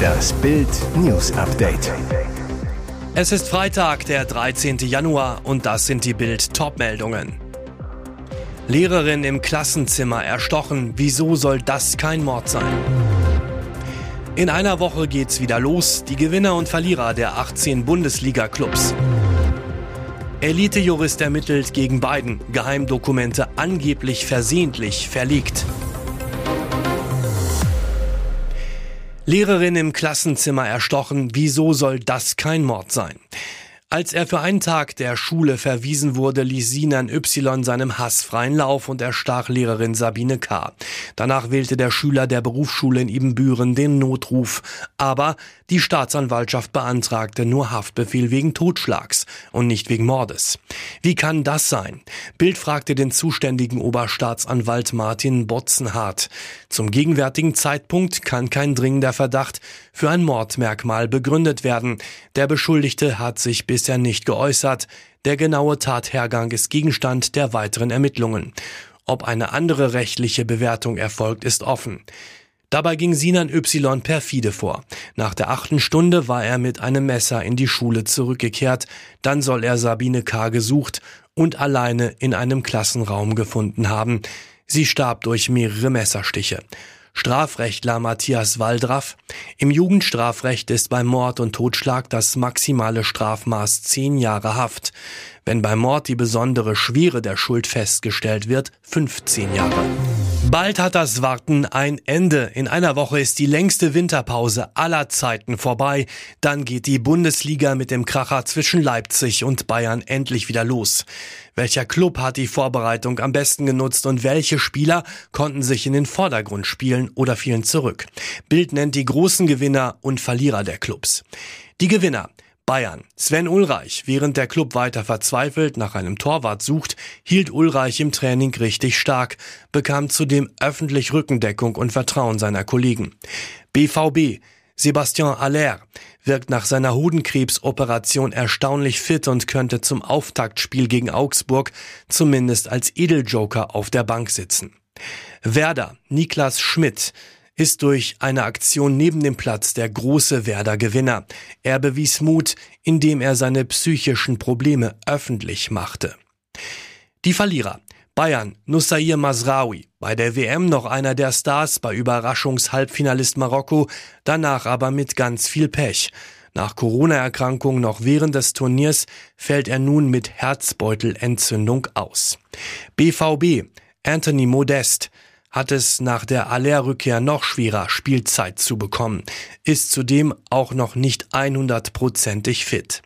Das Bild News Update. Es ist Freitag, der 13. Januar und das sind die Bild Topmeldungen. Lehrerin im Klassenzimmer erstochen, wieso soll das kein Mord sein? In einer Woche geht's wieder los, die Gewinner und Verlierer der 18 Bundesliga-Clubs. Elite-Jurist ermittelt gegen Biden, Geheimdokumente angeblich versehentlich verlegt. Lehrerin im Klassenzimmer erstochen, wieso soll das kein Mord sein? Als er für einen Tag der Schule verwiesen wurde, ließ Sinan Y seinem Hass freien Lauf und erstach Lehrerin Sabine K. Danach wählte der Schüler der Berufsschule in Ibbenbüren den Notruf. Aber die Staatsanwaltschaft beantragte nur Haftbefehl wegen Totschlags und nicht wegen Mordes. Wie kann das sein? Bild fragte den zuständigen Oberstaatsanwalt Martin Botzenhardt. Zum gegenwärtigen Zeitpunkt kann kein dringender Verdacht für ein Mordmerkmal begründet werden. Der Beschuldigte hat sich bis bisher nicht geäußert. Der genaue Tathergang ist Gegenstand der weiteren Ermittlungen. Ob eine andere rechtliche Bewertung erfolgt, ist offen. Dabei ging Sinan Y perfide vor. Nach der achten Stunde war er mit einem Messer in die Schule zurückgekehrt. Dann soll er Sabine K. gesucht und alleine in einem Klassenraum gefunden haben. Sie starb durch mehrere Messerstiche. Strafrechtler Matthias Waldraff. Im Jugendstrafrecht ist beim Mord und Totschlag das maximale Strafmaß zehn Jahre Haft. Wenn beim Mord die besondere Schwere der Schuld festgestellt wird, 15 Jahre. Bald hat das Warten ein Ende. In einer Woche ist die längste Winterpause aller Zeiten vorbei. Dann geht die Bundesliga mit dem Kracher zwischen Leipzig und Bayern endlich wieder los. Welcher Club hat die Vorbereitung am besten genutzt und welche Spieler konnten sich in den Vordergrund spielen oder fielen zurück? Bild nennt die großen Gewinner und Verlierer der Clubs. Die Gewinner. Bayern. Sven Ulreich, während der Club weiter verzweifelt nach einem Torwart sucht, hielt Ulreich im Training richtig stark, bekam zudem öffentlich Rückendeckung und Vertrauen seiner Kollegen. BVB. Sebastian Aller wirkt nach seiner Hodenkrebsoperation erstaunlich fit und könnte zum Auftaktspiel gegen Augsburg zumindest als Edeljoker auf der Bank sitzen. Werder, Niklas Schmidt, ist durch eine Aktion neben dem Platz der große Werder Gewinner. Er bewies Mut, indem er seine psychischen Probleme öffentlich machte. Die Verlierer. Bayern, Nussair Masraoui, bei der WM noch einer der Stars, bei Überraschungshalbfinalist Marokko, danach aber mit ganz viel Pech. Nach Corona-Erkrankung noch während des Turniers fällt er nun mit Herzbeutelentzündung aus. BVB, Anthony Modest, hat es nach der Aller-Rückkehr noch schwerer, Spielzeit zu bekommen, ist zudem auch noch nicht 100%ig fit.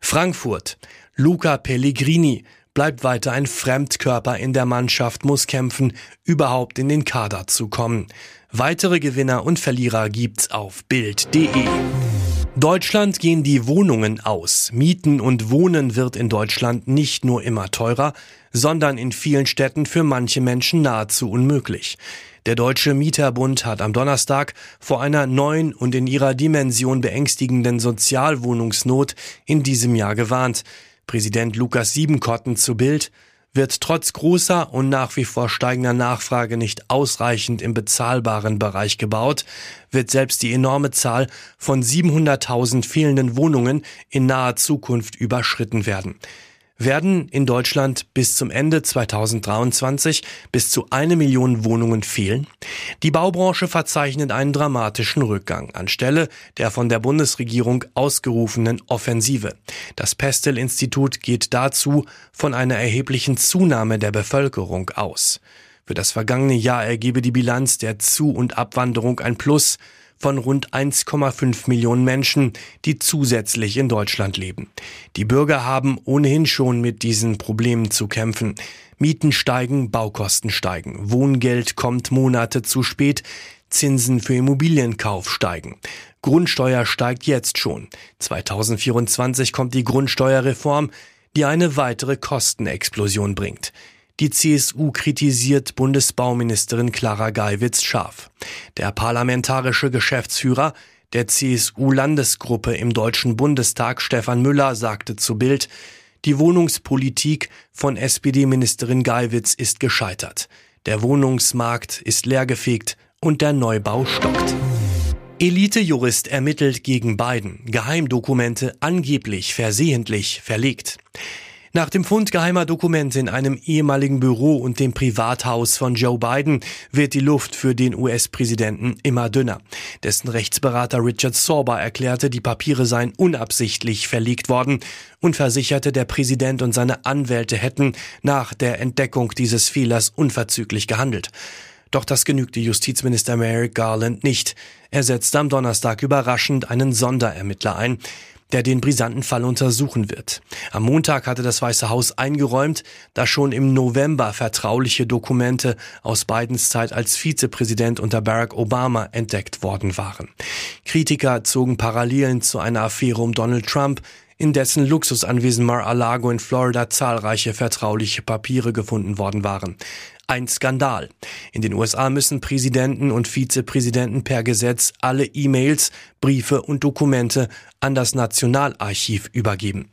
Frankfurt. Luca Pellegrini bleibt weiter ein Fremdkörper in der Mannschaft, muss kämpfen, überhaupt in den Kader zu kommen. Weitere Gewinner und Verlierer gibt's auf Bild.de. Deutschland gehen die Wohnungen aus. Mieten und Wohnen wird in Deutschland nicht nur immer teurer, sondern in vielen Städten für manche Menschen nahezu unmöglich. Der Deutsche Mieterbund hat am Donnerstag vor einer neuen und in ihrer Dimension beängstigenden Sozialwohnungsnot in diesem Jahr gewarnt. Präsident Lukas Siebenkotten zu Bild wird trotz großer und nach wie vor steigender Nachfrage nicht ausreichend im bezahlbaren Bereich gebaut, wird selbst die enorme Zahl von 700.000 fehlenden Wohnungen in naher Zukunft überschritten werden werden in Deutschland bis zum Ende 2023 bis zu eine Million Wohnungen fehlen. Die Baubranche verzeichnet einen dramatischen Rückgang anstelle der von der Bundesregierung ausgerufenen Offensive. Das Pestel-Institut geht dazu von einer erheblichen Zunahme der Bevölkerung aus. Für das vergangene Jahr ergebe die Bilanz der Zu- und Abwanderung ein Plus von rund 1,5 Millionen Menschen, die zusätzlich in Deutschland leben. Die Bürger haben ohnehin schon mit diesen Problemen zu kämpfen. Mieten steigen, Baukosten steigen, Wohngeld kommt Monate zu spät, Zinsen für Immobilienkauf steigen. Grundsteuer steigt jetzt schon. 2024 kommt die Grundsteuerreform, die eine weitere Kostenexplosion bringt. Die CSU kritisiert Bundesbauministerin Clara Geiwitz scharf. Der parlamentarische Geschäftsführer der CSU-Landesgruppe im Deutschen Bundestag Stefan Müller sagte zu Bild, die Wohnungspolitik von SPD-Ministerin Geiwitz ist gescheitert. Der Wohnungsmarkt ist leergefegt und der Neubau stockt. Elite-Jurist ermittelt gegen Biden. Geheimdokumente angeblich versehentlich verlegt. Nach dem Fund geheimer Dokumente in einem ehemaligen Büro und dem Privathaus von Joe Biden wird die Luft für den US-Präsidenten immer dünner. Dessen Rechtsberater Richard Sorber erklärte, die Papiere seien unabsichtlich verlegt worden und versicherte, der Präsident und seine Anwälte hätten nach der Entdeckung dieses Fehlers unverzüglich gehandelt. Doch das genügte Justizminister Merrick Garland nicht. Er setzte am Donnerstag überraschend einen Sonderermittler ein der den brisanten Fall untersuchen wird. Am Montag hatte das Weiße Haus eingeräumt, dass schon im November vertrauliche Dokumente aus Bidens Zeit als Vizepräsident unter Barack Obama entdeckt worden waren. Kritiker zogen Parallelen zu einer Affäre um Donald Trump, in dessen Luxusanwesen Mar-a-Lago in Florida zahlreiche vertrauliche Papiere gefunden worden waren. Ein Skandal. In den USA müssen Präsidenten und Vizepräsidenten per Gesetz alle E-Mails, Briefe und Dokumente an das Nationalarchiv übergeben.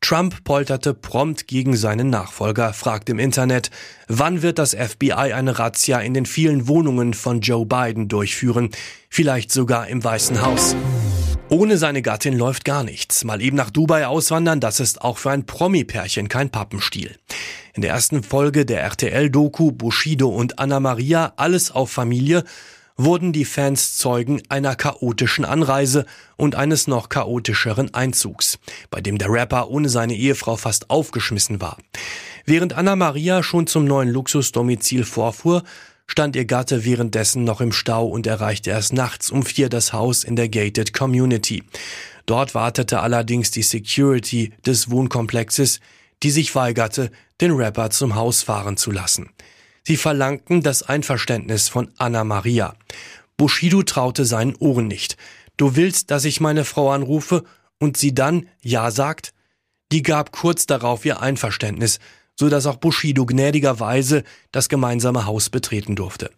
Trump polterte prompt gegen seinen Nachfolger, fragt im Internet, wann wird das FBI eine Razzia in den vielen Wohnungen von Joe Biden durchführen, vielleicht sogar im Weißen Haus. Ohne seine Gattin läuft gar nichts. Mal eben nach Dubai auswandern, das ist auch für ein Promi-Pärchen kein Pappenstiel. In der ersten Folge der RTL-Doku Bushido und Anna Maria Alles auf Familie wurden die Fans Zeugen einer chaotischen Anreise und eines noch chaotischeren Einzugs, bei dem der Rapper ohne seine Ehefrau fast aufgeschmissen war. Während Anna Maria schon zum neuen Luxusdomizil vorfuhr, stand ihr Gatte währenddessen noch im Stau und erreichte erst nachts um vier das Haus in der Gated Community. Dort wartete allerdings die Security des Wohnkomplexes, die sich weigerte, den Rapper zum Haus fahren zu lassen. Sie verlangten das Einverständnis von Anna Maria. Bushido traute seinen Ohren nicht. Du willst, dass ich meine Frau anrufe und sie dann Ja sagt? Die gab kurz darauf ihr Einverständnis, so dass auch Bushido gnädigerweise das gemeinsame Haus betreten durfte.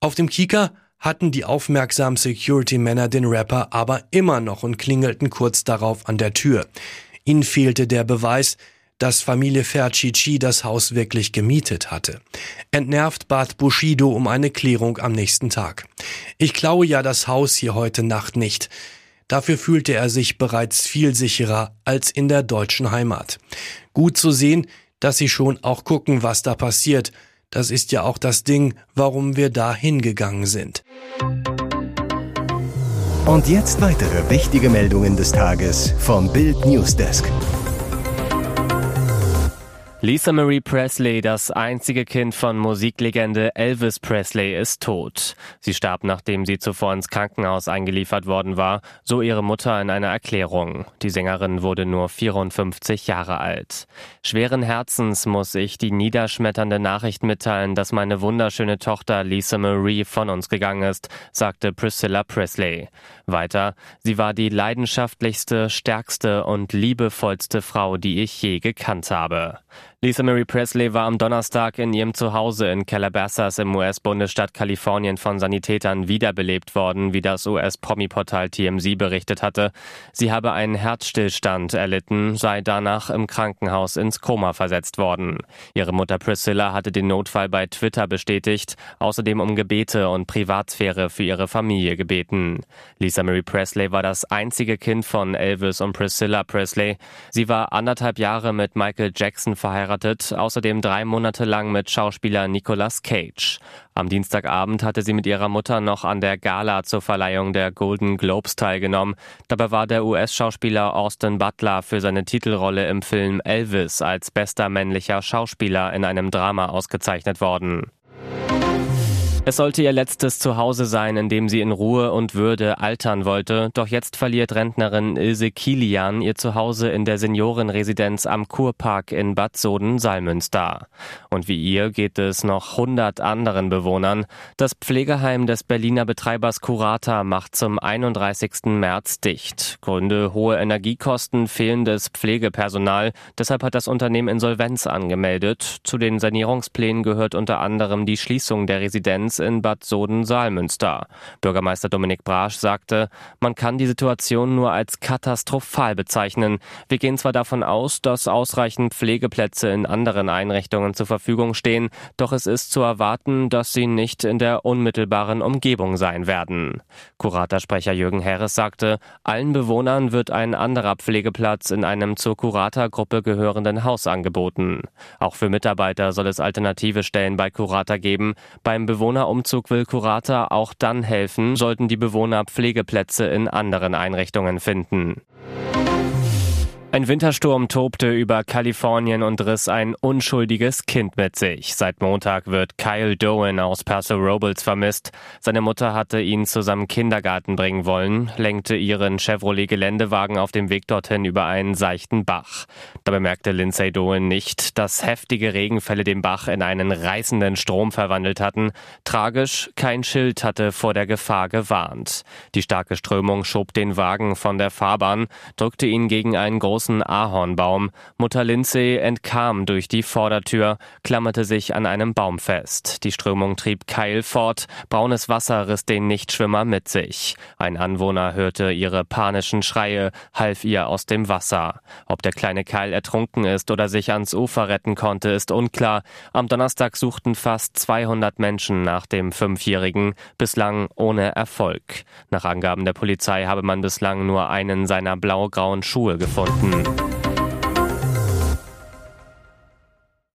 Auf dem Kika hatten die aufmerksamen Security-Männer den Rapper aber immer noch und klingelten kurz darauf an der Tür. Ihnen fehlte der Beweis, dass Familie Fercici das Haus wirklich gemietet hatte. Entnervt bat Bushido um eine Klärung am nächsten Tag. Ich klaue ja das Haus hier heute Nacht nicht. Dafür fühlte er sich bereits viel sicherer als in der deutschen Heimat. Gut zu sehen, dass sie schon auch gucken, was da passiert. Das ist ja auch das Ding, warum wir da hingegangen sind. Und jetzt weitere wichtige Meldungen des Tages vom Bild Newsdesk. Lisa Marie Presley, das einzige Kind von Musiklegende Elvis Presley, ist tot. Sie starb, nachdem sie zuvor ins Krankenhaus eingeliefert worden war, so ihre Mutter in einer Erklärung. Die Sängerin wurde nur 54 Jahre alt. Schweren Herzens muss ich die niederschmetternde Nachricht mitteilen, dass meine wunderschöne Tochter Lisa Marie von uns gegangen ist, sagte Priscilla Presley. Weiter, sie war die leidenschaftlichste, stärkste und liebevollste Frau, die ich je gekannt habe. Lisa Marie Presley war am Donnerstag in ihrem Zuhause in Calabasas im US-Bundesstaat Kalifornien von Sanitätern wiederbelebt worden, wie das US-Promi-Portal TMZ berichtet hatte. Sie habe einen Herzstillstand erlitten, sei danach im Krankenhaus ins Koma versetzt worden. Ihre Mutter Priscilla hatte den Notfall bei Twitter bestätigt, außerdem um Gebete und Privatsphäre für ihre Familie gebeten. Lisa Marie Presley war das einzige Kind von Elvis und Priscilla Presley. Sie war anderthalb Jahre mit Michael Jackson verheiratet verheiratet, außerdem drei Monate lang mit Schauspieler Nicolas Cage. Am Dienstagabend hatte sie mit ihrer Mutter noch an der Gala zur Verleihung der Golden Globes teilgenommen. Dabei war der US-Schauspieler Austin Butler für seine Titelrolle im Film Elvis als bester männlicher Schauspieler in einem Drama ausgezeichnet worden. Es sollte ihr letztes Zuhause sein, in dem sie in Ruhe und Würde altern wollte. Doch jetzt verliert Rentnerin Ilse Kilian ihr Zuhause in der Seniorenresidenz am Kurpark in Bad Soden-Salmünster. Und wie ihr geht es noch 100 anderen Bewohnern. Das Pflegeheim des Berliner Betreibers Curata macht zum 31. März dicht. Gründe hohe Energiekosten, fehlendes Pflegepersonal. Deshalb hat das Unternehmen Insolvenz angemeldet. Zu den Sanierungsplänen gehört unter anderem die Schließung der Residenz in Bad Soden-Saalmünster. Bürgermeister Dominik Brasch sagte, man kann die Situation nur als katastrophal bezeichnen. Wir gehen zwar davon aus, dass ausreichend Pflegeplätze in anderen Einrichtungen zur Verfügung stehen, doch es ist zu erwarten, dass sie nicht in der unmittelbaren Umgebung sein werden. Kuratersprecher Jürgen Harris sagte, allen Bewohnern wird ein anderer Pflegeplatz in einem zur Kuratorgruppe gehörenden Haus angeboten. Auch für Mitarbeiter soll es alternative Stellen bei Kurata geben. Beim Bewohnerumzug will Kurata auch dann helfen, sollten die Bewohner Pflegeplätze in anderen Einrichtungen finden. Ein Wintersturm tobte über Kalifornien und riss ein unschuldiges Kind mit sich. Seit Montag wird Kyle Doan aus Paso Robles vermisst. Seine Mutter hatte ihn zusammen Kindergarten bringen wollen, lenkte ihren Chevrolet Geländewagen auf dem Weg dorthin über einen seichten Bach. Da bemerkte Lindsay Doan nicht, dass heftige Regenfälle den Bach in einen reißenden Strom verwandelt hatten. Tragisch, kein Schild hatte vor der Gefahr gewarnt. Die starke Strömung schob den Wagen von der Fahrbahn, drückte ihn gegen einen großen großen Ahornbaum. Mutter Lindsay entkam durch die Vordertür, klammerte sich an einem Baum fest. Die Strömung trieb Keil fort. Braunes Wasser riss den Nichtschwimmer mit sich. Ein Anwohner hörte ihre panischen Schreie, half ihr aus dem Wasser. Ob der kleine Keil ertrunken ist oder sich ans Ufer retten konnte, ist unklar. Am Donnerstag suchten fast 200 Menschen nach dem Fünfjährigen, bislang ohne Erfolg. Nach Angaben der Polizei habe man bislang nur einen seiner blau-grauen Schuhe gefunden. Britain.